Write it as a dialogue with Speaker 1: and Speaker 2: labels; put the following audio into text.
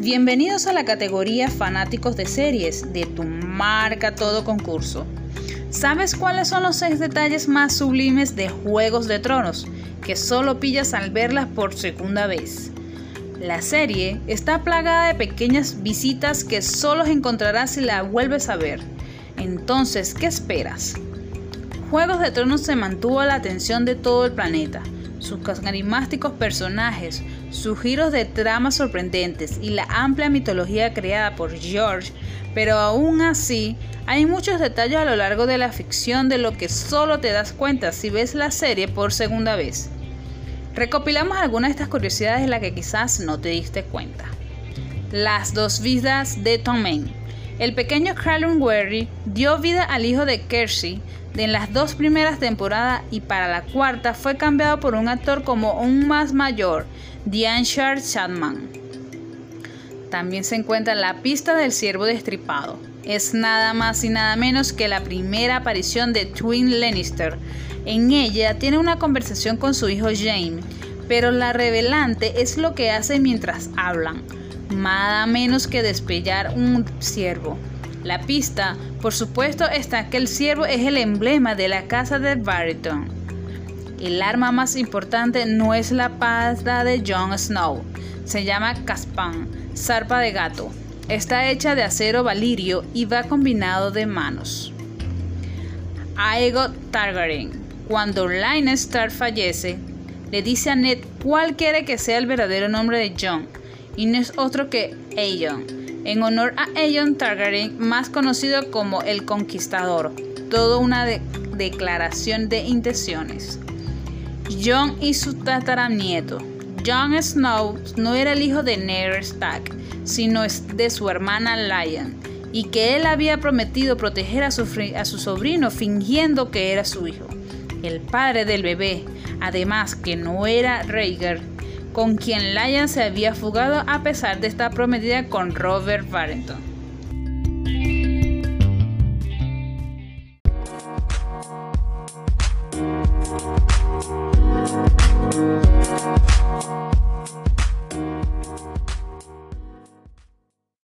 Speaker 1: Bienvenidos a la categoría Fanáticos de Series de tu marca todo concurso. ¿Sabes cuáles son los seis detalles más sublimes de Juegos de Tronos que solo pillas al verlas por segunda vez? La serie está plagada de pequeñas visitas que solo encontrarás si la vuelves a ver. Entonces, ¿qué esperas? Juegos de Tronos se mantuvo la atención de todo el planeta sus carismáticos personajes, sus giros de trama sorprendentes y la amplia mitología creada por George, pero aún así hay muchos detalles a lo largo de la ficción de lo que solo te das cuenta si ves la serie por segunda vez. Recopilamos algunas de estas curiosidades de las que quizás no te diste cuenta. Las dos vidas de Tommen. El pequeño Callum Werry dio vida al hijo de Kersey en las dos primeras temporadas y para la cuarta fue cambiado por un actor como un más mayor, Diane Chapman. También se encuentra la pista del ciervo destripado. Es nada más y nada menos que la primera aparición de Twin Lannister. En ella tiene una conversación con su hijo Jaime, pero la revelante es lo que hace mientras hablan, nada menos que despellar un ciervo. La pista, por supuesto, está que el ciervo es el emblema de la casa de Barrington. El arma más importante no es la pasta de Jon Snow, se llama Caspan, zarpa de gato. Está hecha de acero valirio y va combinado de manos. Aegon Targaryen. Cuando Lannister fallece, le dice a Ned cuál quiere que sea el verdadero nombre de Jon, y no es otro que Aegon en honor a Aegon Targaryen, más conocido como el Conquistador. Todo una declaración de intenciones. Jon y su tataranieto. Jon Snow no era el hijo de Ned Stark, sino de su hermana Lyanna, y que él había prometido proteger a su, a su sobrino fingiendo que era su hijo. El padre del bebé, además que no era Rhaegar, con quien Lyon se había fugado a pesar de estar prometida con Robert Barrington.